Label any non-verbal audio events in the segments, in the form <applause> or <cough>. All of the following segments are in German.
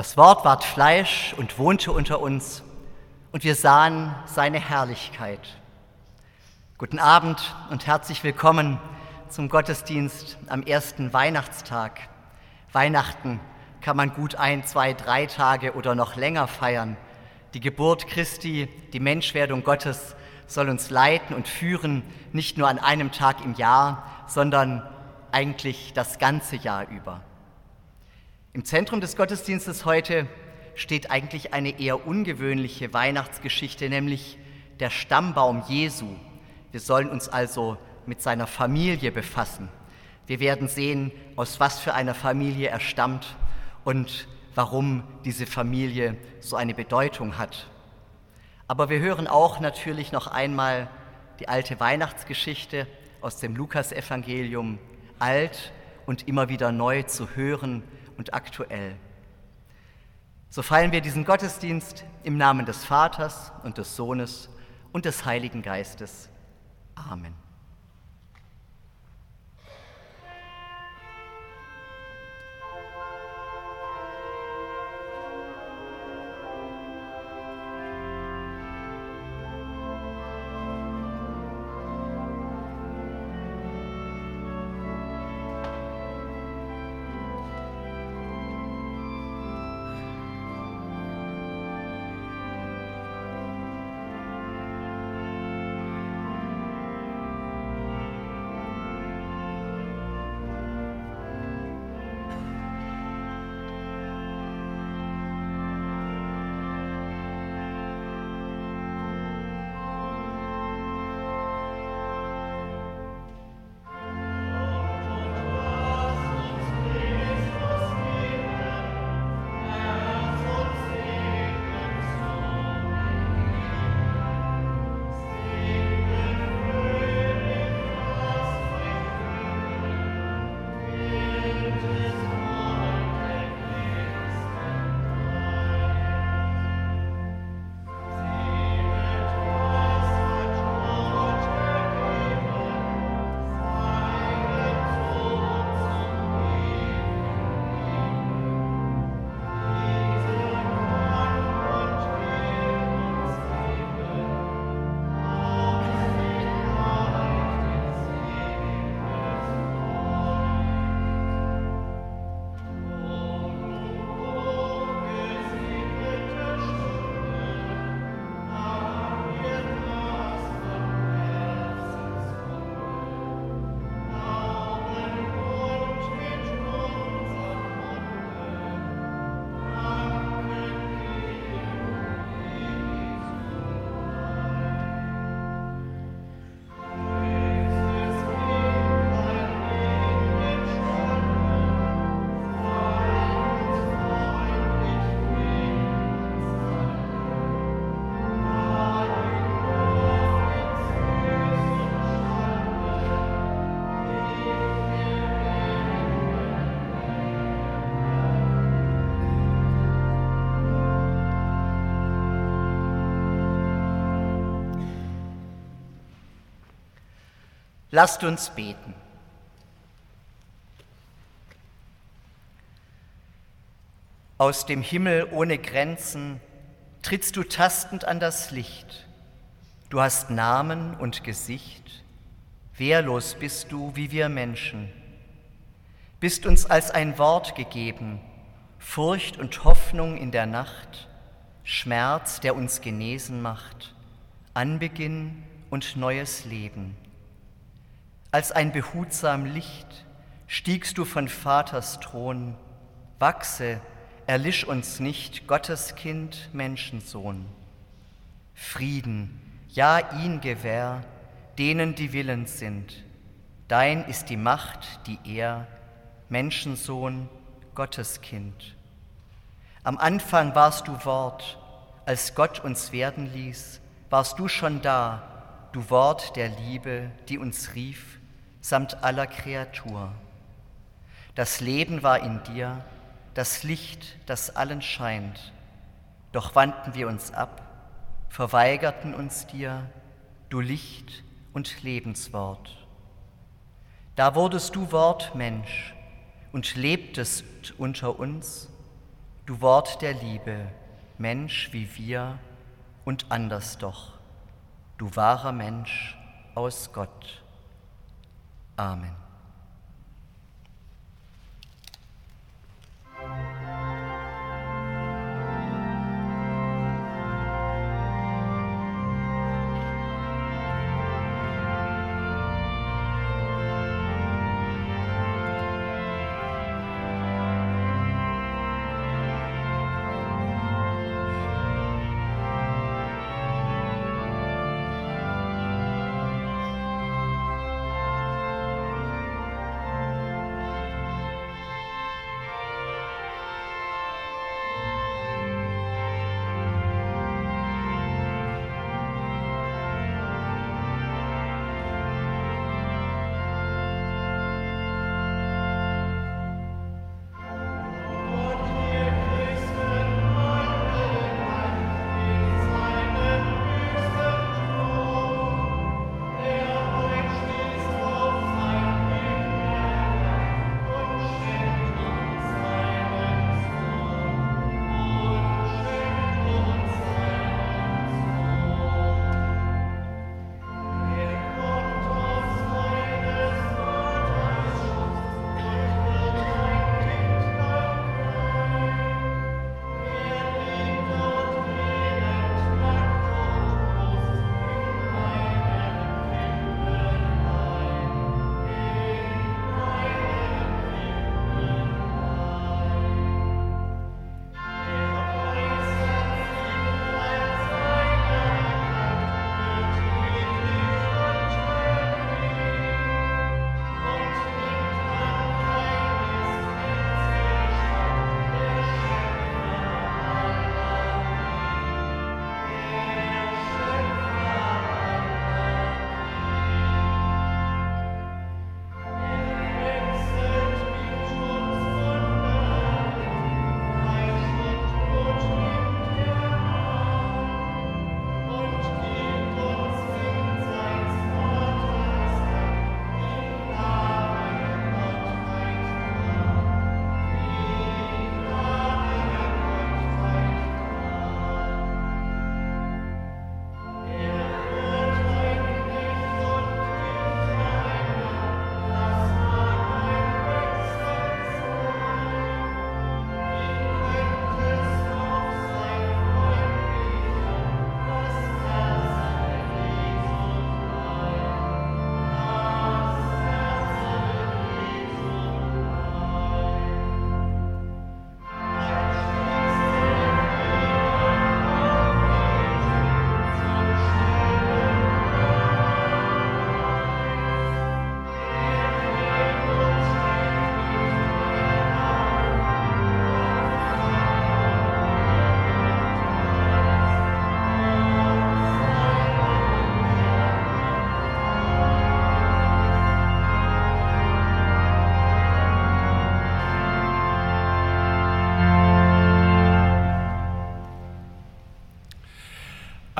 Das Wort ward Fleisch und wohnte unter uns, und wir sahen seine Herrlichkeit. Guten Abend und herzlich willkommen zum Gottesdienst am ersten Weihnachtstag. Weihnachten kann man gut ein, zwei, drei Tage oder noch länger feiern. Die Geburt Christi, die Menschwerdung Gottes soll uns leiten und führen, nicht nur an einem Tag im Jahr, sondern eigentlich das ganze Jahr über. Im Zentrum des Gottesdienstes heute steht eigentlich eine eher ungewöhnliche Weihnachtsgeschichte, nämlich der Stammbaum Jesu. Wir sollen uns also mit seiner Familie befassen. Wir werden sehen, aus was für einer Familie er stammt und warum diese Familie so eine Bedeutung hat. Aber wir hören auch natürlich noch einmal die alte Weihnachtsgeschichte aus dem Lukasevangelium, alt und immer wieder neu zu hören und aktuell. So feiern wir diesen Gottesdienst im Namen des Vaters und des Sohnes und des Heiligen Geistes. Amen. Lasst uns beten. Aus dem Himmel ohne Grenzen trittst du tastend an das Licht. Du hast Namen und Gesicht. Wehrlos bist du wie wir Menschen. Bist uns als ein Wort gegeben, Furcht und Hoffnung in der Nacht, Schmerz, der uns genesen macht, Anbeginn und neues Leben. Als ein behutsam Licht stiegst du von Vaters Thron, wachse, erlisch uns nicht, Gottes Kind, Menschensohn. Frieden, ja ihn gewähr, denen die willens sind. Dein ist die Macht, die er, Menschensohn, Gotteskind. Am Anfang warst du Wort, als Gott uns werden ließ, warst du schon da, du Wort der Liebe, die uns rief, samt aller Kreatur. Das Leben war in dir, das Licht, das allen scheint. Doch wandten wir uns ab, verweigerten uns dir, du Licht und Lebenswort. Da wurdest du Wort Mensch und lebtest unter uns. du Wort der Liebe, Mensch wie wir und anders doch, du wahrer Mensch aus Gott. Amen.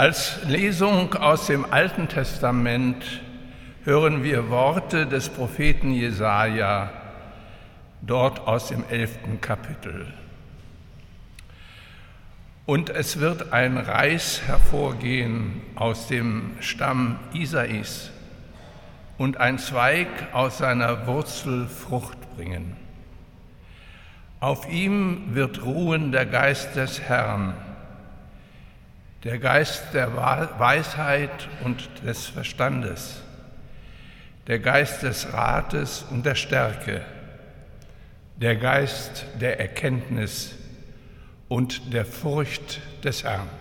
Als Lesung aus dem Alten Testament hören wir Worte des Propheten Jesaja, dort aus dem elften Kapitel. Und es wird ein Reis hervorgehen aus dem Stamm Isais und ein Zweig aus seiner Wurzel Frucht bringen. Auf ihm wird ruhen der Geist des Herrn der Geist der Weisheit und des Verstandes, der Geist des Rates und der Stärke, der Geist der Erkenntnis und der Furcht des Herrn.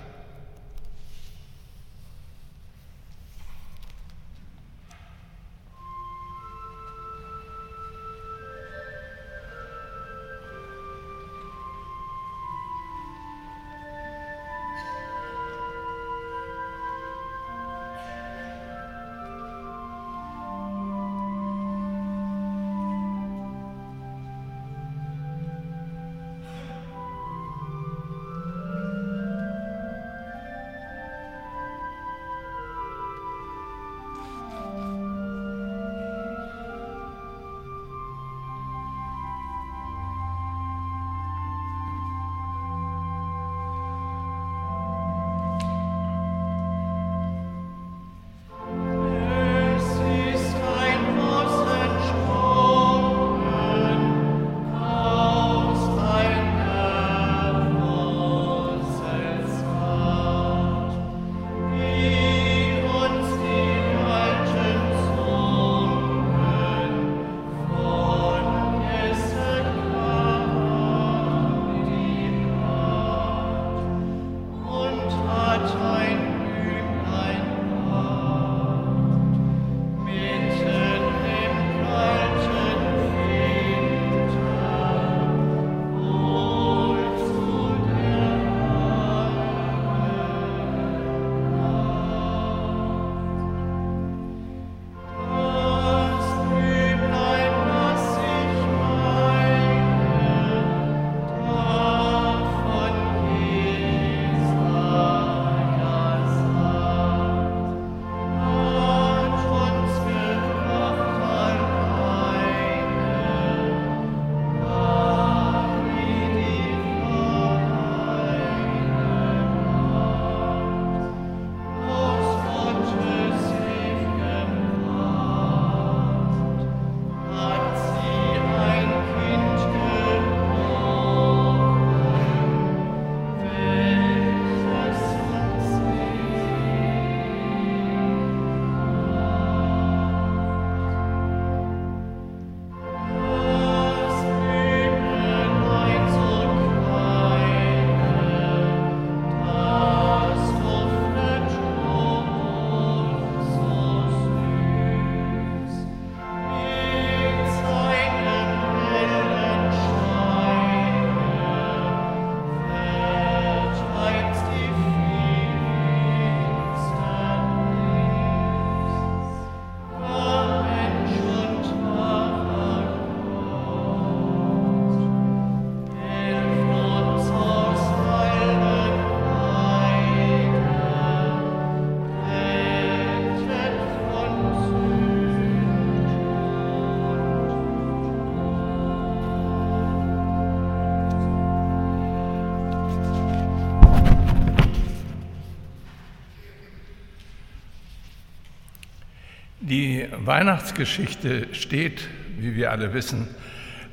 Weihnachtsgeschichte steht, wie wir alle wissen,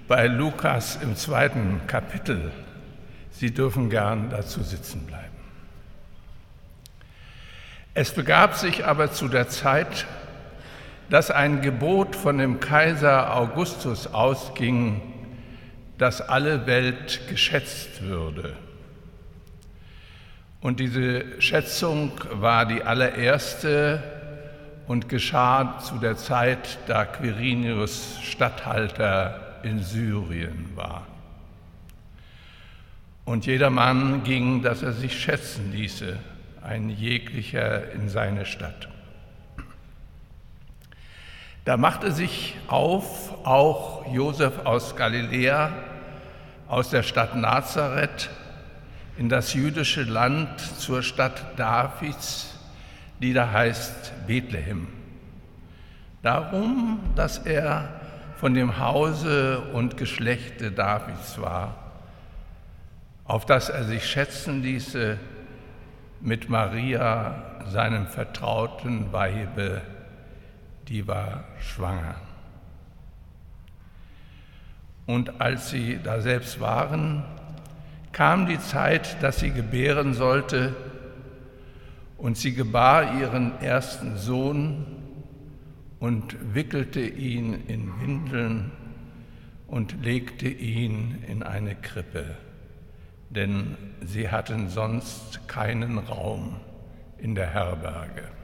bei Lukas im zweiten Kapitel. Sie dürfen gern dazu sitzen bleiben. Es begab sich aber zu der Zeit, dass ein Gebot von dem Kaiser Augustus ausging, dass alle Welt geschätzt würde. Und diese Schätzung war die allererste und geschah zu der Zeit, da Quirinius Statthalter in Syrien war. Und jedermann ging, dass er sich schätzen ließe, ein jeglicher in seine Stadt. Da machte sich auf auch Josef aus Galiläa, aus der Stadt Nazareth, in das jüdische Land zur Stadt Davids, die da heißt Bethlehem. Darum, dass er von dem Hause und Geschlechte Davids war, auf das er sich schätzen ließe mit Maria, seinem vertrauten Weibe, die war schwanger. Und als sie da selbst waren, kam die Zeit, dass sie gebären sollte, und sie gebar ihren ersten Sohn und wickelte ihn in Windeln und legte ihn in eine Krippe, denn sie hatten sonst keinen Raum in der Herberge.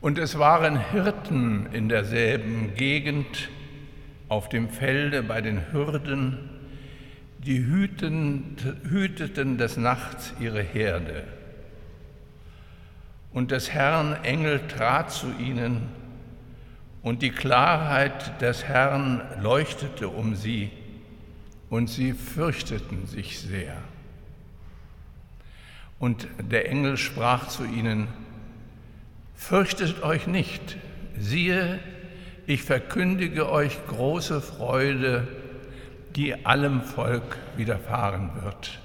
Und es waren Hirten in derselben Gegend auf dem Felde bei den Hürden, die hüteten des Nachts ihre Herde. Und des Herrn Engel trat zu ihnen, und die Klarheit des Herrn leuchtete um sie, und sie fürchteten sich sehr. Und der Engel sprach zu ihnen, Fürchtet euch nicht, siehe, ich verkündige euch große Freude, die allem Volk widerfahren wird.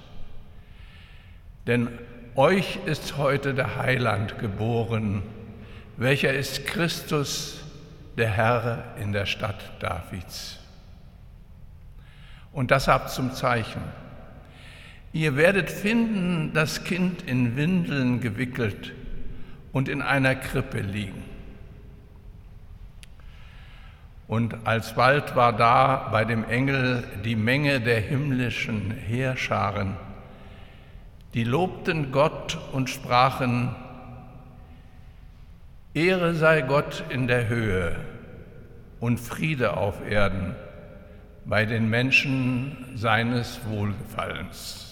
Denn euch ist heute der Heiland geboren, welcher ist Christus, der Herr in der Stadt Davids. Und das habt zum Zeichen. Ihr werdet finden, das Kind in Windeln gewickelt und in einer Krippe liegen. Und alsbald war da bei dem Engel die Menge der himmlischen Heerscharen, die lobten Gott und sprachen, Ehre sei Gott in der Höhe und Friede auf Erden bei den Menschen seines Wohlgefallens.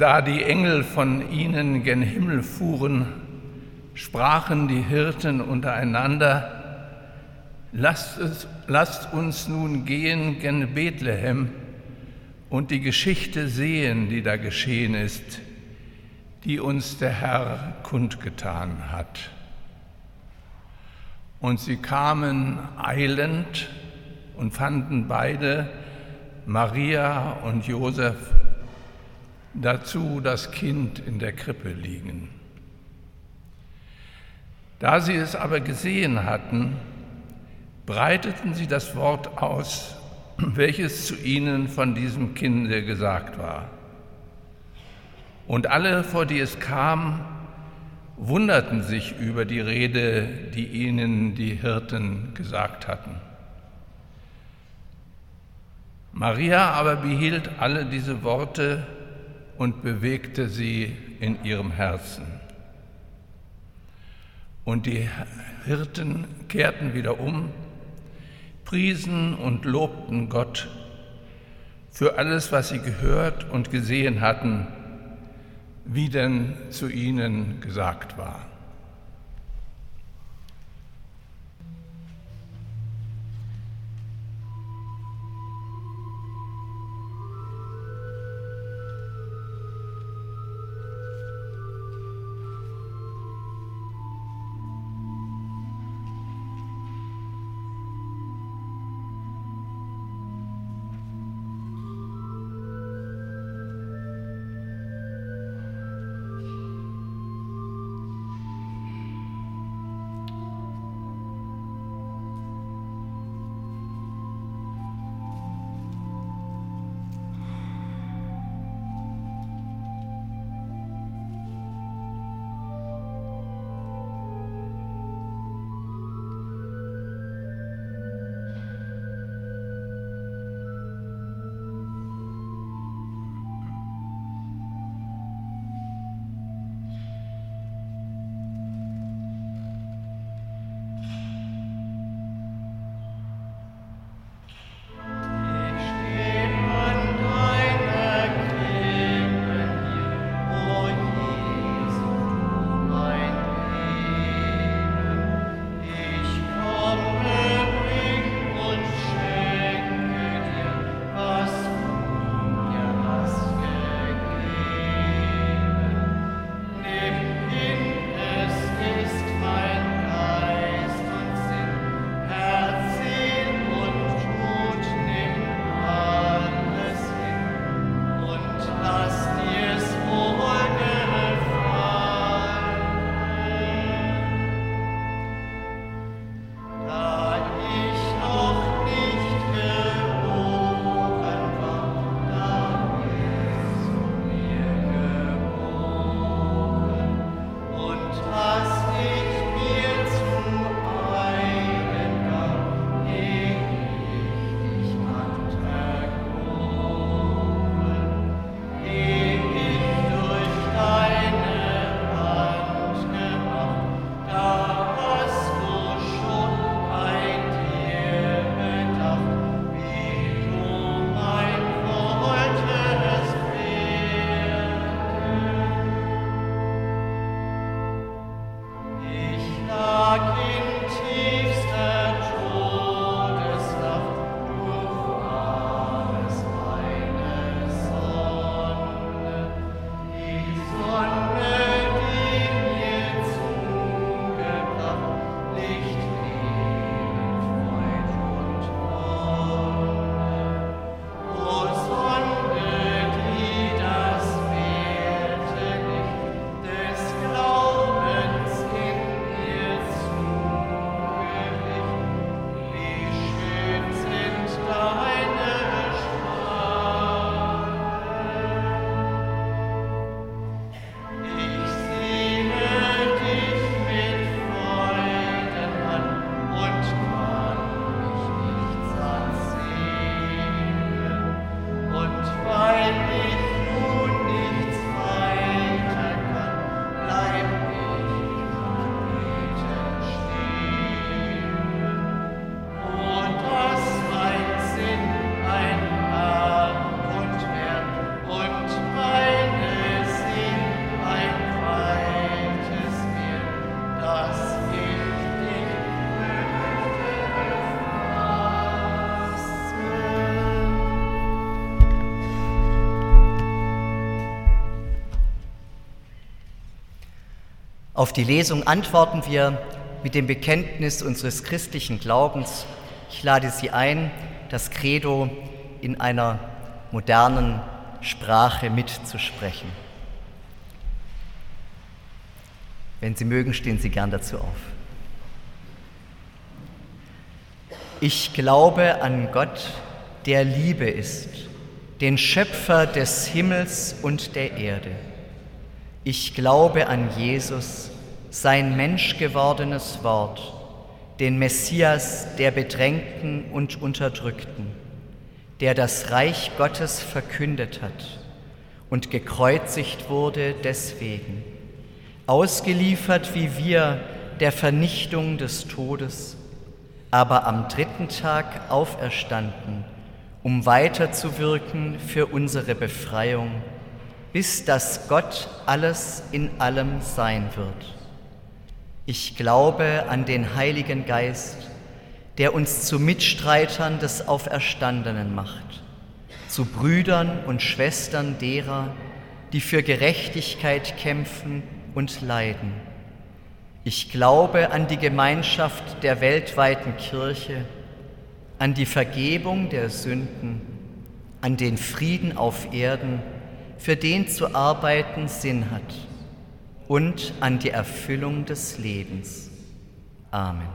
Da die Engel von ihnen gen Himmel fuhren, sprachen die Hirten untereinander, lasst, es, lasst uns nun gehen gen Bethlehem und die Geschichte sehen, die da geschehen ist, die uns der Herr kundgetan hat. Und sie kamen eilend und fanden beide, Maria und Josef, dazu das Kind in der Krippe liegen. Da sie es aber gesehen hatten, breiteten sie das Wort aus, <clears throat> welches zu ihnen von diesem Kinde gesagt war. Und alle, vor die es kam, wunderten sich über die Rede, die ihnen die Hirten gesagt hatten. Maria aber behielt alle diese Worte und bewegte sie in ihrem Herzen. Und die Hirten kehrten wieder um, priesen und lobten Gott für alles, was sie gehört und gesehen hatten, wie denn zu ihnen gesagt war. Auf die Lesung antworten wir mit dem Bekenntnis unseres christlichen Glaubens. Ich lade Sie ein, das Credo in einer modernen Sprache mitzusprechen. Wenn Sie mögen, stehen Sie gern dazu auf. Ich glaube an Gott, der Liebe ist, den Schöpfer des Himmels und der Erde. Ich glaube an Jesus, sein menschgewordenes Wort, den Messias der Bedrängten und Unterdrückten, der das Reich Gottes verkündet hat und gekreuzigt wurde deswegen, ausgeliefert wie wir der Vernichtung des Todes, aber am dritten Tag auferstanden, um weiterzuwirken für unsere Befreiung, bis dass Gott alles in allem sein wird. Ich glaube an den Heiligen Geist, der uns zu Mitstreitern des Auferstandenen macht, zu Brüdern und Schwestern derer, die für Gerechtigkeit kämpfen und leiden. Ich glaube an die Gemeinschaft der weltweiten Kirche, an die Vergebung der Sünden, an den Frieden auf Erden, für den zu arbeiten Sinn hat, und an die Erfüllung des Lebens. Amen.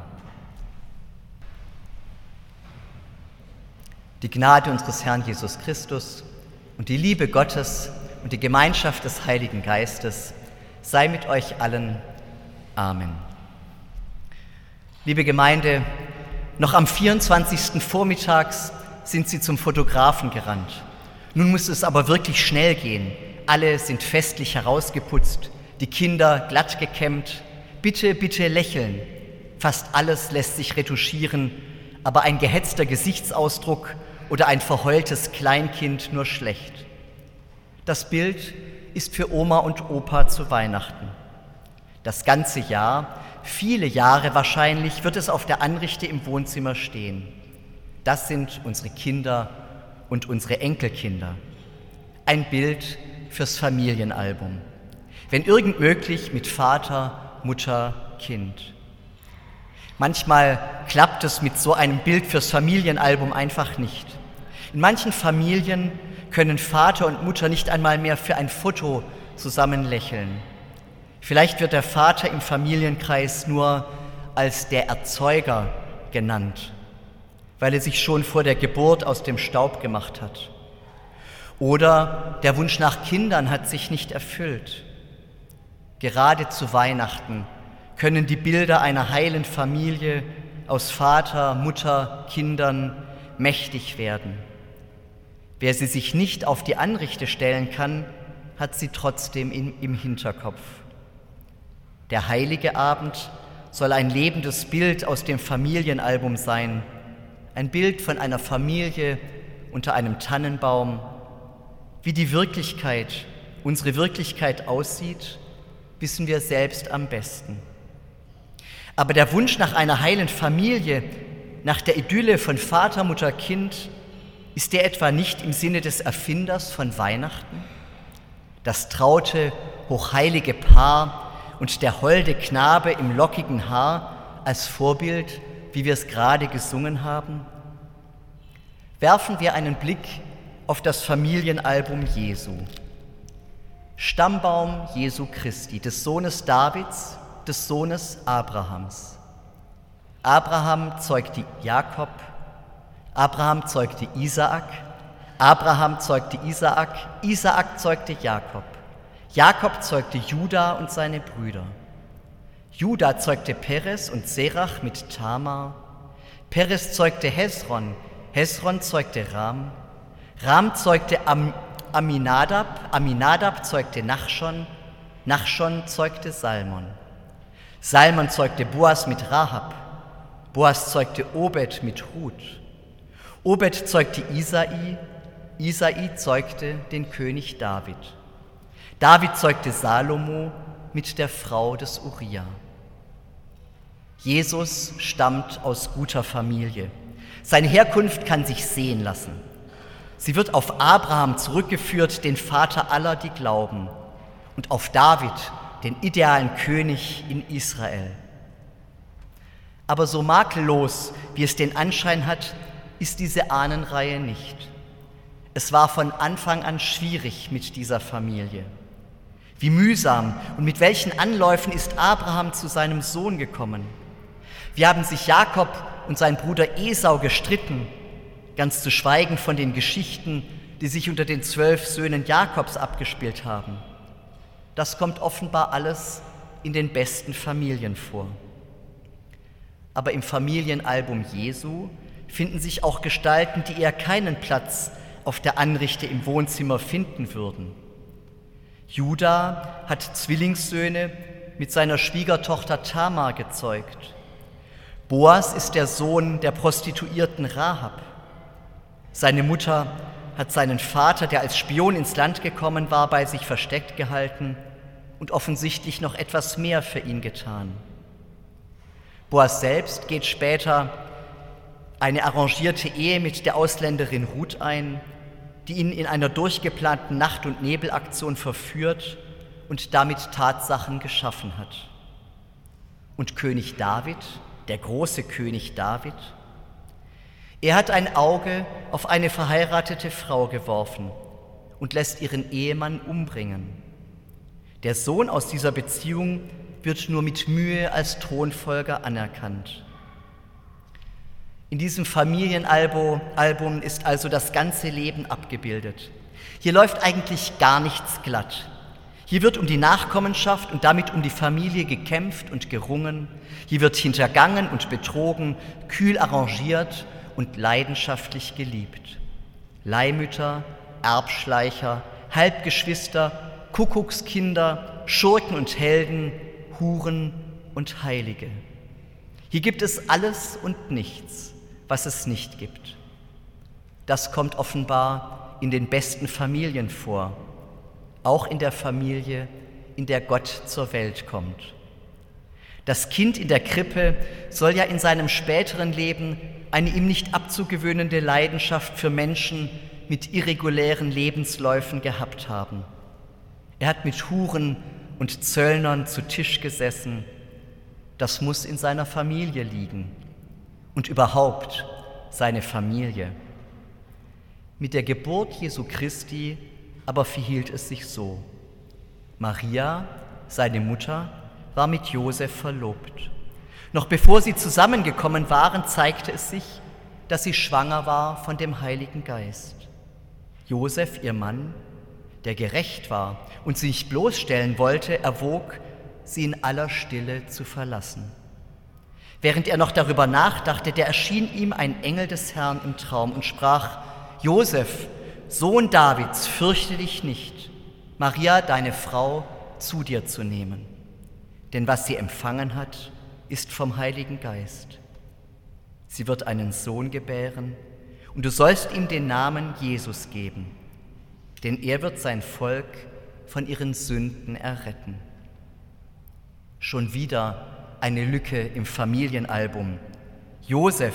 Die Gnade unseres Herrn Jesus Christus und die Liebe Gottes und die Gemeinschaft des Heiligen Geistes sei mit euch allen. Amen. Liebe Gemeinde, noch am 24. Vormittags sind sie zum Fotografen gerannt. Nun muss es aber wirklich schnell gehen. Alle sind festlich herausgeputzt, die Kinder glatt gekämmt. Bitte, bitte lächeln. Fast alles lässt sich retuschieren, aber ein gehetzter Gesichtsausdruck oder ein verheultes Kleinkind nur schlecht. Das Bild ist für Oma und Opa zu Weihnachten. Das ganze Jahr, viele Jahre wahrscheinlich, wird es auf der Anrichte im Wohnzimmer stehen. Das sind unsere Kinder und unsere Enkelkinder. Ein Bild fürs Familienalbum. Wenn irgend möglich mit Vater, Mutter, Kind. Manchmal klappt es mit so einem Bild fürs Familienalbum einfach nicht. In manchen Familien können Vater und Mutter nicht einmal mehr für ein Foto zusammen lächeln. Vielleicht wird der Vater im Familienkreis nur als der Erzeuger genannt, weil er sich schon vor der Geburt aus dem Staub gemacht hat. Oder der Wunsch nach Kindern hat sich nicht erfüllt. Gerade zu Weihnachten können die Bilder einer heilen Familie aus Vater, Mutter, Kindern mächtig werden. Wer sie sich nicht auf die Anrichte stellen kann, hat sie trotzdem in, im Hinterkopf. Der heilige Abend soll ein lebendes Bild aus dem Familienalbum sein, ein Bild von einer Familie unter einem Tannenbaum. Wie die Wirklichkeit, unsere Wirklichkeit aussieht, wissen wir selbst am besten. Aber der Wunsch nach einer heilen Familie, nach der Idylle von Vater, Mutter, Kind, ist der etwa nicht im Sinne des Erfinders von Weihnachten? Das traute, hochheilige Paar und der holde Knabe im lockigen Haar als Vorbild, wie wir es gerade gesungen haben? Werfen wir einen Blick auf das Familienalbum Jesu. Stammbaum Jesu Christi, des Sohnes Davids, des Sohnes Abrahams. Abraham zeugte Jakob, Abraham zeugte Isaak, Abraham zeugte Isaak, Isaak zeugte Jakob, Jakob zeugte Juda und seine Brüder. Juda zeugte Peres und Serach mit Tamar, Peres zeugte Hesron, Hesron zeugte Ram, Ram zeugte Am Aminadab, Aminadab zeugte Nachschon, Nachschon zeugte Salmon. Salmon zeugte Boas mit Rahab, Boas zeugte Obed mit Ruth. Obed zeugte Isai, Isai zeugte den König David. David zeugte Salomo mit der Frau des Uriah. Jesus stammt aus guter Familie. Seine Herkunft kann sich sehen lassen. Sie wird auf Abraham zurückgeführt, den Vater aller, die glauben, und auf David, den idealen König in Israel. Aber so makellos, wie es den Anschein hat, ist diese Ahnenreihe nicht. Es war von Anfang an schwierig mit dieser Familie. Wie mühsam und mit welchen Anläufen ist Abraham zu seinem Sohn gekommen? Wie haben sich Jakob und sein Bruder Esau gestritten, ganz zu schweigen von den Geschichten, die sich unter den zwölf Söhnen Jakobs abgespielt haben. Das kommt offenbar alles in den besten Familien vor. Aber im Familienalbum Jesu finden sich auch Gestalten, die eher keinen Platz auf der Anrichte im Wohnzimmer finden würden. Judah hat Zwillingssöhne, mit seiner Schwiegertochter Tamar gezeugt. Boas ist der Sohn der Prostituierten Rahab. Seine Mutter hat seinen Vater, der als Spion ins Land gekommen war, bei sich versteckt gehalten und offensichtlich noch etwas mehr für ihn getan. Boas selbst geht später eine arrangierte Ehe mit der Ausländerin Ruth ein, die ihn in einer durchgeplanten Nacht- und Nebelaktion verführt und damit Tatsachen geschaffen hat. Und König David, der große König David, er hat ein Auge auf eine verheiratete Frau geworfen und lässt ihren Ehemann umbringen. Der Sohn aus dieser Beziehung wird nur mit Mühe als Thronfolger anerkannt. In diesem Familienalbum ist also das ganze Leben abgebildet. Hier läuft eigentlich gar nichts glatt. Hier wird um die Nachkommenschaft und damit um die Familie gekämpft und gerungen. Hier wird hintergangen und betrogen, kühl arrangiert und leidenschaftlich geliebt. Leihmütter, Erbschleicher, Halbgeschwister, Kuckuckskinder, Schurken und Helden, Huren und Heilige. Hier gibt es alles und nichts, was es nicht gibt. Das kommt offenbar in den besten Familien vor, auch in der Familie, in der Gott zur Welt kommt. Das Kind in der Krippe soll ja in seinem späteren Leben eine ihm nicht abzugewöhnende Leidenschaft für Menschen mit irregulären Lebensläufen gehabt haben. Er hat mit Huren und Zöllnern zu Tisch gesessen. Das muss in seiner Familie liegen und überhaupt seine Familie. Mit der Geburt Jesu Christi aber verhielt es sich so. Maria, seine Mutter, war mit Josef verlobt. Noch bevor sie zusammengekommen waren, zeigte es sich, dass sie schwanger war von dem Heiligen Geist. Josef, ihr Mann, der gerecht war und sie nicht bloßstellen wollte, erwog, sie in aller Stille zu verlassen. Während er noch darüber nachdachte, der erschien ihm ein Engel des Herrn im Traum und sprach, Josef, Sohn Davids, fürchte dich nicht, Maria, deine Frau, zu dir zu nehmen. Denn was sie empfangen hat, ist vom Heiligen Geist. Sie wird einen Sohn gebären und du sollst ihm den Namen Jesus geben denn er wird sein Volk von ihren Sünden erretten. Schon wieder eine Lücke im Familienalbum. Josef,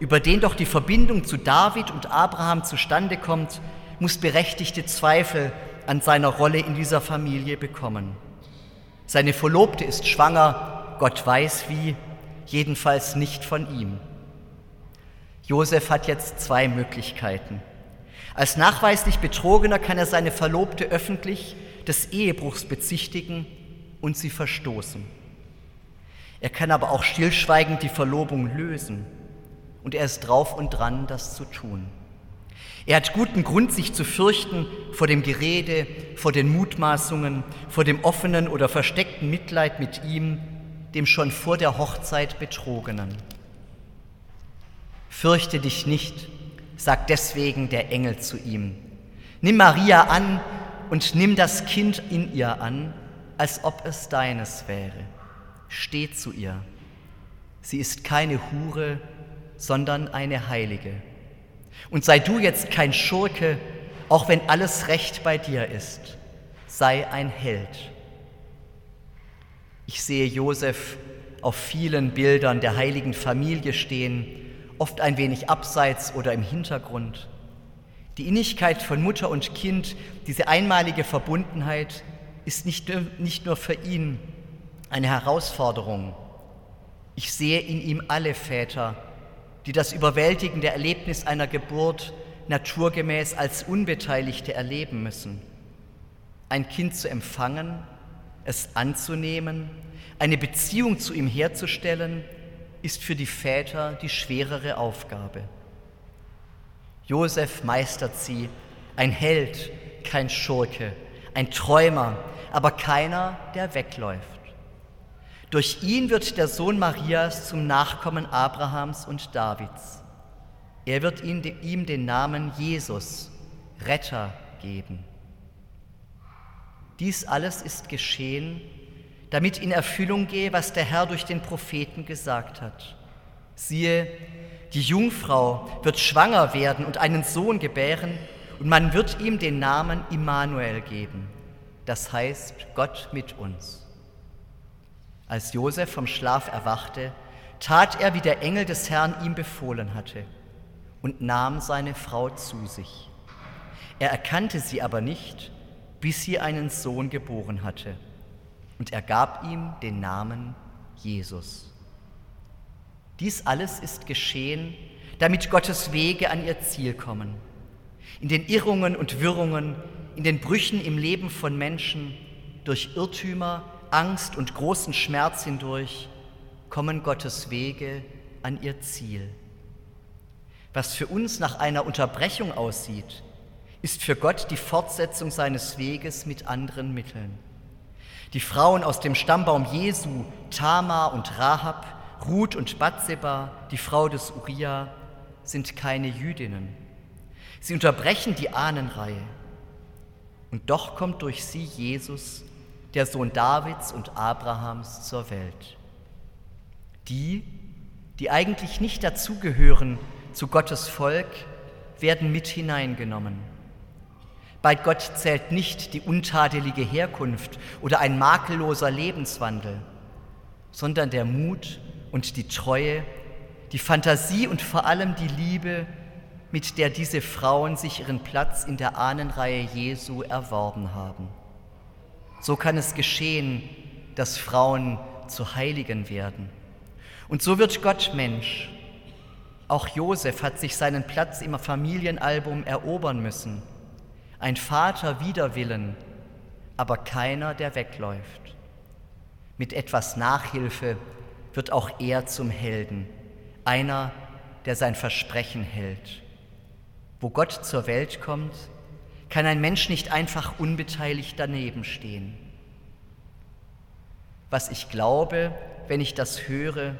über den doch die Verbindung zu David und Abraham zustande kommt, muss berechtigte Zweifel an seiner Rolle in dieser Familie bekommen. Seine Verlobte ist schwanger, Gott weiß wie, jedenfalls nicht von ihm. Josef hat jetzt zwei Möglichkeiten. Als nachweislich Betrogener kann er seine Verlobte öffentlich des Ehebruchs bezichtigen und sie verstoßen. Er kann aber auch stillschweigend die Verlobung lösen und er ist drauf und dran, das zu tun. Er hat guten Grund, sich zu fürchten vor dem Gerede, vor den Mutmaßungen, vor dem offenen oder versteckten Mitleid mit ihm, dem schon vor der Hochzeit Betrogenen. Fürchte dich nicht, sagt deswegen der Engel zu ihm, nimm Maria an und nimm das Kind in ihr an, als ob es deines wäre. Steh zu ihr. Sie ist keine Hure, sondern eine Heilige. Und sei du jetzt kein Schurke, auch wenn alles recht bei dir ist. Sei ein Held. Ich sehe Josef auf vielen Bildern der heiligen Familie stehen oft ein wenig abseits oder im Hintergrund. Die Innigkeit von Mutter und Kind, diese einmalige Verbundenheit ist nicht, nicht nur für ihn eine Herausforderung. Ich sehe in ihm alle Väter, die das überwältigende Erlebnis einer Geburt naturgemäß als Unbeteiligte erleben müssen. Ein Kind zu empfangen, es anzunehmen, eine Beziehung zu ihm herzustellen ist für die Väter die schwerere Aufgabe. Josef meistert sie, ein Held, kein Schurke, ein Träumer, aber keiner, der wegläuft. Durch ihn wird der Sohn Marias zum Nachkommen Abrahams und Davids. Er wird ihm den Namen Jesus, Retter, geben. Dies alles ist geschehen, damit in Erfüllung gehe, was der Herr durch den Propheten gesagt hat. Siehe, die Jungfrau wird schwanger werden und einen Sohn gebären, und man wird ihm den Namen Immanuel geben, das heißt Gott mit uns. Als Josef vom Schlaf erwachte, tat er, wie der Engel des Herrn ihm befohlen hatte, und nahm seine Frau zu sich. Er erkannte sie aber nicht, bis sie einen Sohn geboren hatte, und er gab ihm den Namen Jesus. Dies alles ist geschehen, damit Gottes Wege an ihr Ziel kommen. In den Irrungen und Wirrungen, in den Brüchen im Leben von Menschen, durch Irrtümer, Angst und großen Schmerz hindurch, kommen Gottes Wege an ihr Ziel. Was für uns nach einer Unterbrechung aussieht, ist für Gott die Fortsetzung seines Weges mit anderen Mitteln. Die Frauen aus dem Stammbaum Jesu, Tamar und Rahab, Ruth und Bathseba, die Frau des Uriah, sind keine Jüdinnen. Sie unterbrechen die Ahnenreihe. Und doch kommt durch sie Jesus, der Sohn Davids und Abrahams, zur Welt. Die, die eigentlich nicht dazugehören zu Gottes Volk, werden mit hineingenommen. Bei Gott zählt nicht die untadelige Herkunft oder ein makelloser Lebenswandel, sondern der Mut und die Treue, die Fantasie und vor allem die Liebe, mit der diese Frauen sich ihren Platz in der Ahnenreihe Jesu erworben haben. So kann es geschehen, dass Frauen zu Heiligen werden. Und so wird Gott Mensch. Auch Josef hat sich seinen Platz im Familienalbum erobern müssen. Ein Vater wider Willen, aber keiner, der wegläuft. Mit etwas Nachhilfe wird auch er zum Helden, einer, der sein Versprechen hält. Wo Gott zur Welt kommt, kann ein Mensch nicht einfach unbeteiligt daneben stehen. Was ich glaube, wenn ich das höre,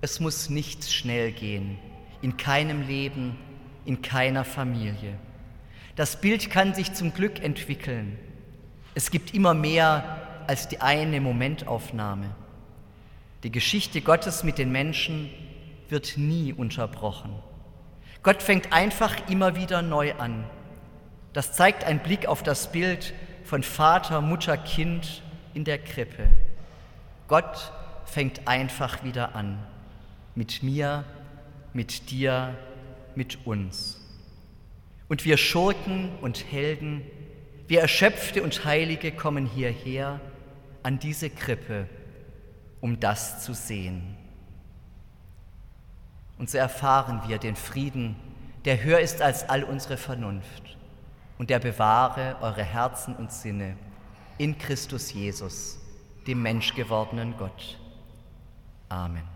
es muss nichts schnell gehen, in keinem Leben, in keiner Familie. Das Bild kann sich zum Glück entwickeln. Es gibt immer mehr als die eine Momentaufnahme. Die Geschichte Gottes mit den Menschen wird nie unterbrochen. Gott fängt einfach immer wieder neu an. Das zeigt ein Blick auf das Bild von Vater, Mutter, Kind in der Krippe. Gott fängt einfach wieder an. Mit mir, mit dir, mit uns. Und wir Schurken und Helden, wir Erschöpfte und Heilige kommen hierher an diese Krippe, um das zu sehen. Und so erfahren wir den Frieden, der höher ist als all unsere Vernunft. Und der bewahre eure Herzen und Sinne in Christus Jesus, dem menschgewordenen Gott. Amen.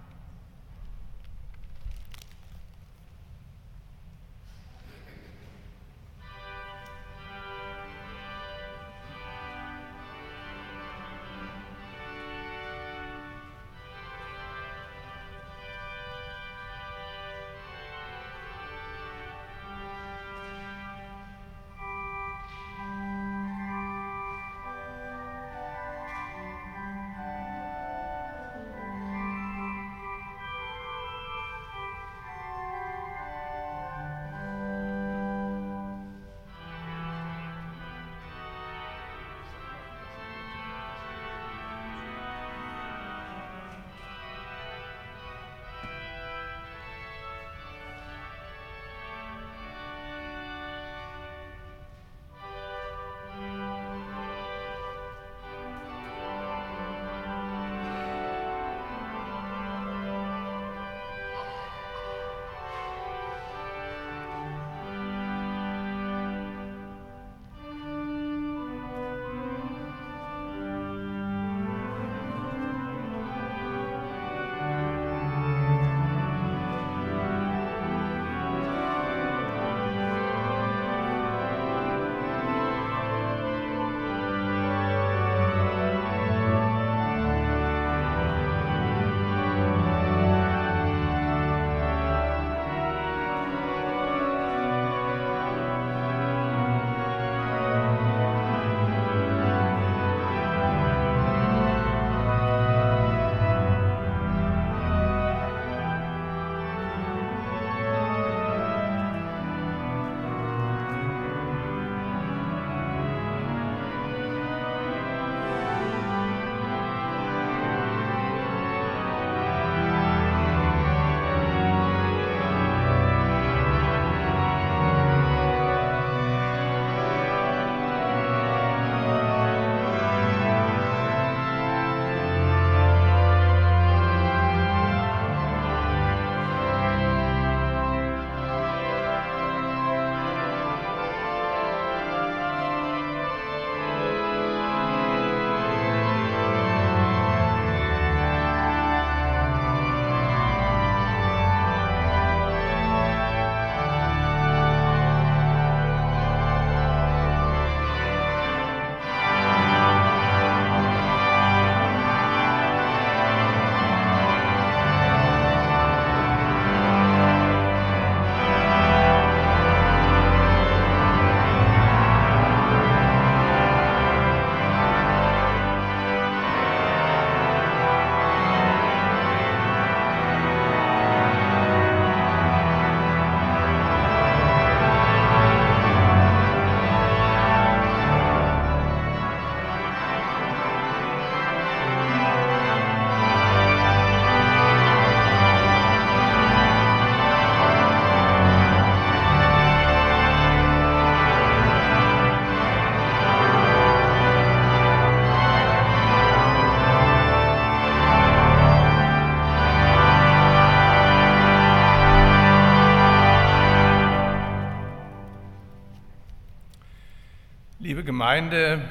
Gemeinde,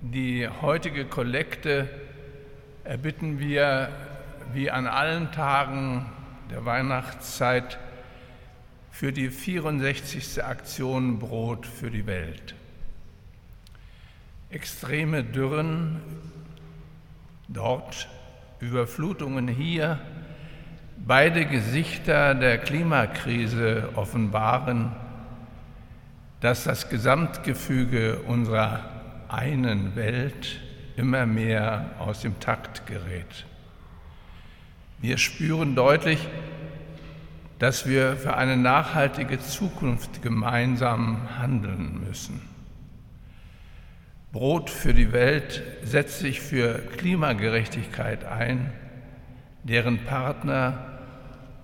die heutige Kollekte erbitten wir wie an allen Tagen der Weihnachtszeit für die 64. Aktion Brot für die Welt. Extreme Dürren dort, Überflutungen hier, beide Gesichter der Klimakrise offenbaren, dass das Gesamtgefüge unserer einen Welt immer mehr aus dem Takt gerät. Wir spüren deutlich, dass wir für eine nachhaltige Zukunft gemeinsam handeln müssen. Brot für die Welt setzt sich für Klimagerechtigkeit ein, deren Partner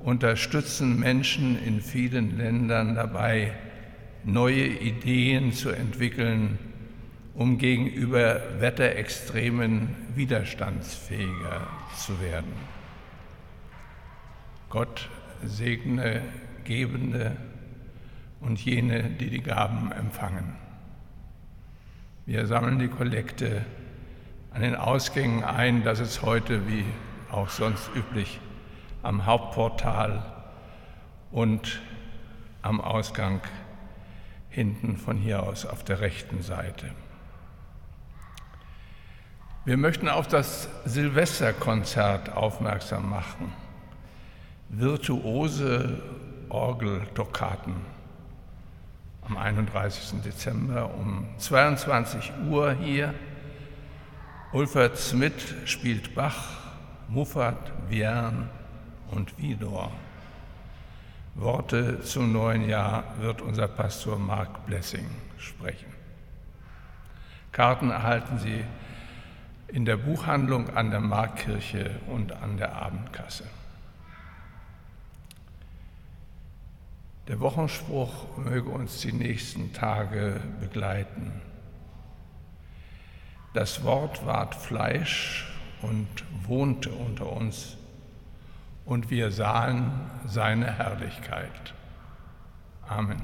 unterstützen Menschen in vielen Ländern dabei, neue Ideen zu entwickeln, um gegenüber Wetterextremen widerstandsfähiger zu werden. Gott segne Gebende und jene, die die Gaben empfangen. Wir sammeln die Kollekte an den Ausgängen ein, das ist heute wie auch sonst üblich am Hauptportal und am Ausgang hinten von hier aus auf der rechten Seite. Wir möchten auf das Silvesterkonzert aufmerksam machen. Virtuose Orgeltoccaten am 31. Dezember um 22 Uhr hier. Ulfert Smith spielt Bach, Muffat, Vierne und Widor. Worte zum neuen Jahr wird unser Pastor Mark Blessing sprechen. Karten erhalten Sie in der Buchhandlung an der Markkirche und an der Abendkasse. Der Wochenspruch möge uns die nächsten Tage begleiten. Das Wort ward Fleisch und wohnte unter uns und wir sahen seine Herrlichkeit. Amen.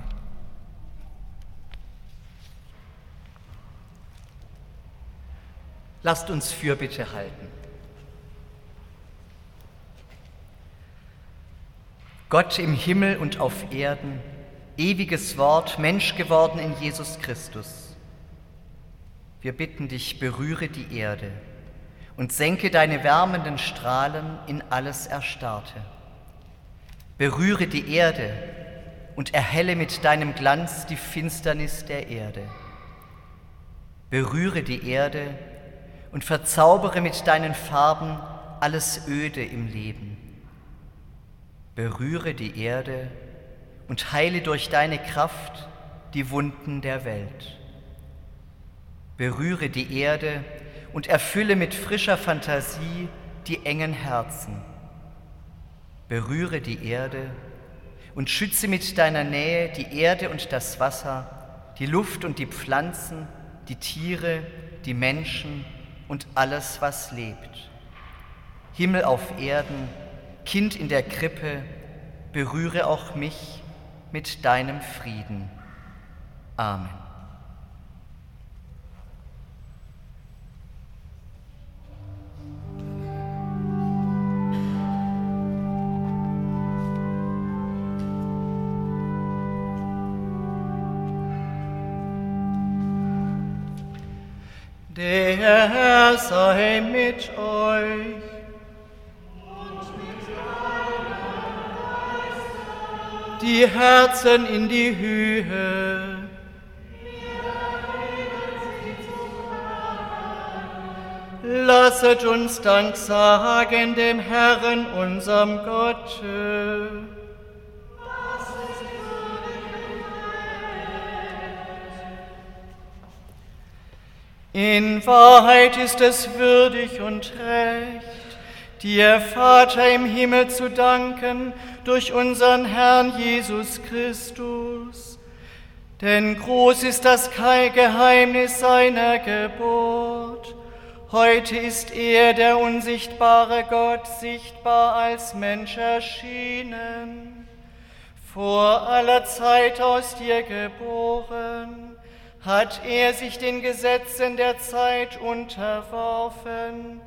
Lasst uns Fürbitte halten. Gott im Himmel und auf Erden, ewiges Wort, Mensch geworden in Jesus Christus. Wir bitten dich, berühre die Erde und senke deine wärmenden Strahlen in alles Erstarrte. Berühre die Erde und erhelle mit deinem Glanz die Finsternis der Erde. Berühre die Erde und verzaubere mit deinen Farben alles Öde im Leben. Berühre die Erde und heile durch deine Kraft die Wunden der Welt. Berühre die Erde und erfülle mit frischer Fantasie die engen Herzen. Berühre die Erde und schütze mit deiner Nähe die Erde und das Wasser, die Luft und die Pflanzen, die Tiere, die Menschen und alles, was lebt. Himmel auf Erden, Kind in der Krippe, berühre auch mich mit deinem Frieden. Amen. Der Herr sei mit euch. Die Herzen in die Höhe. Lasset uns Dank sagen dem Herrn, unserem Gott. In Wahrheit ist es würdig und recht, dir, Vater im Himmel, zu danken durch unseren Herrn Jesus Christus. Denn groß ist das Geheimnis seiner Geburt. Heute ist er, der unsichtbare Gott, sichtbar als Mensch erschienen, vor aller Zeit aus dir geboren hat er sich den Gesetzen der Zeit unterworfen.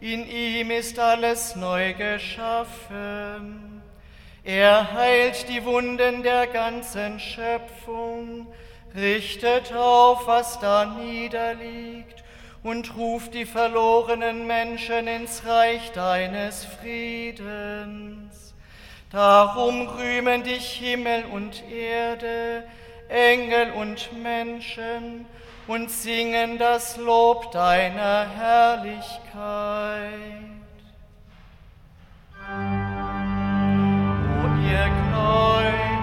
In ihm ist alles neu geschaffen. Er heilt die Wunden der ganzen Schöpfung, richtet auf, was da niederliegt und ruft die verlorenen Menschen ins Reich deines Friedens. Darum rühmen dich Himmel und Erde, Engel und Menschen und singen das Lob deiner Herrlichkeit. O ihr Gläubigen,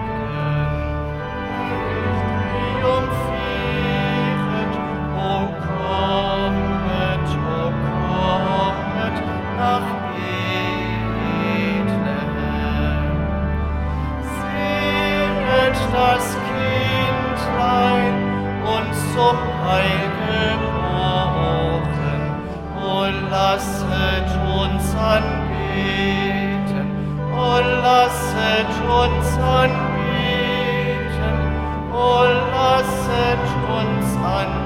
zum Heil geboren. O lasset uns anbeten, o lasset uns anbeten, o lasset uns anbeten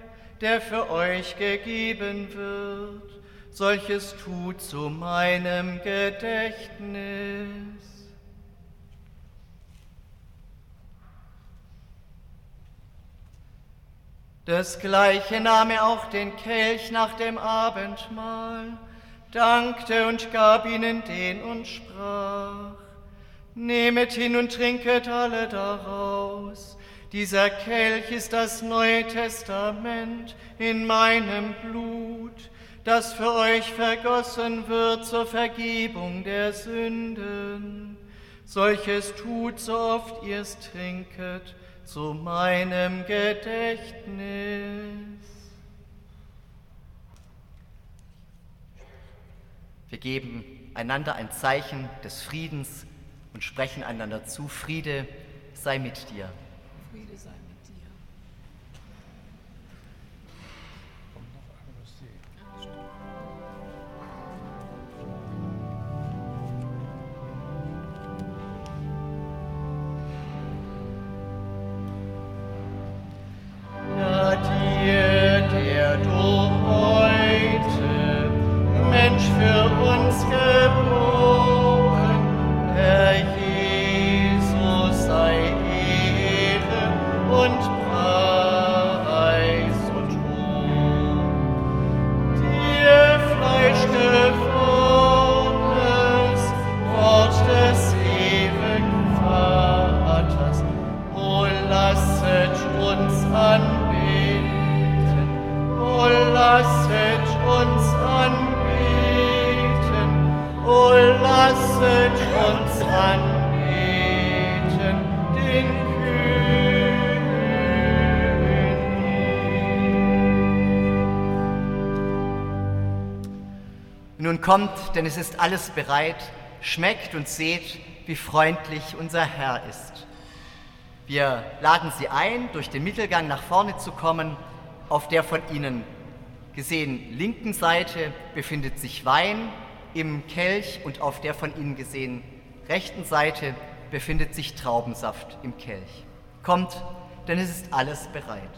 der für euch gegeben wird. Solches tut zu meinem Gedächtnis. Desgleiche nahm er auch den Kelch nach dem Abendmahl, dankte und gab ihnen den und sprach, Nehmet hin und trinket alle daraus. Dieser Kelch ist das Neue Testament in meinem Blut, das für euch vergossen wird zur Vergebung der Sünden. Solches tut, so oft ihr es trinket, zu meinem Gedächtnis. Wir geben einander ein Zeichen des Friedens und sprechen einander zu, Friede sei mit dir. Friede sei denn es ist alles bereit, schmeckt und seht, wie freundlich unser Herr ist. Wir laden Sie ein, durch den Mittelgang nach vorne zu kommen. Auf der von Ihnen gesehen linken Seite befindet sich Wein im Kelch und auf der von Ihnen gesehen rechten Seite befindet sich Traubensaft im Kelch. Kommt, denn es ist alles bereit.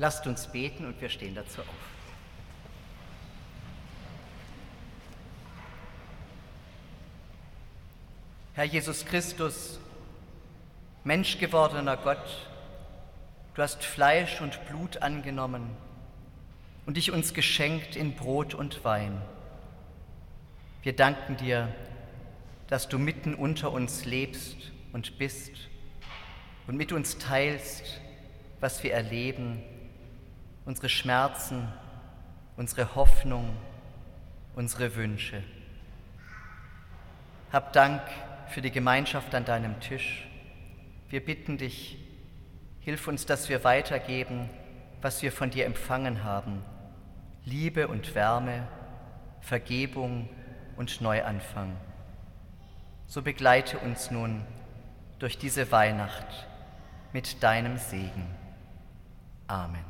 Lasst uns beten und wir stehen dazu auf. Herr Jesus Christus, Menschgewordener Gott, du hast Fleisch und Blut angenommen und dich uns geschenkt in Brot und Wein. Wir danken dir, dass du mitten unter uns lebst und bist und mit uns teilst, was wir erleben, unsere Schmerzen, unsere Hoffnung, unsere Wünsche. Hab Dank für die Gemeinschaft an deinem Tisch. Wir bitten dich, hilf uns, dass wir weitergeben, was wir von dir empfangen haben. Liebe und Wärme, Vergebung und Neuanfang. So begleite uns nun durch diese Weihnacht mit deinem Segen. Amen.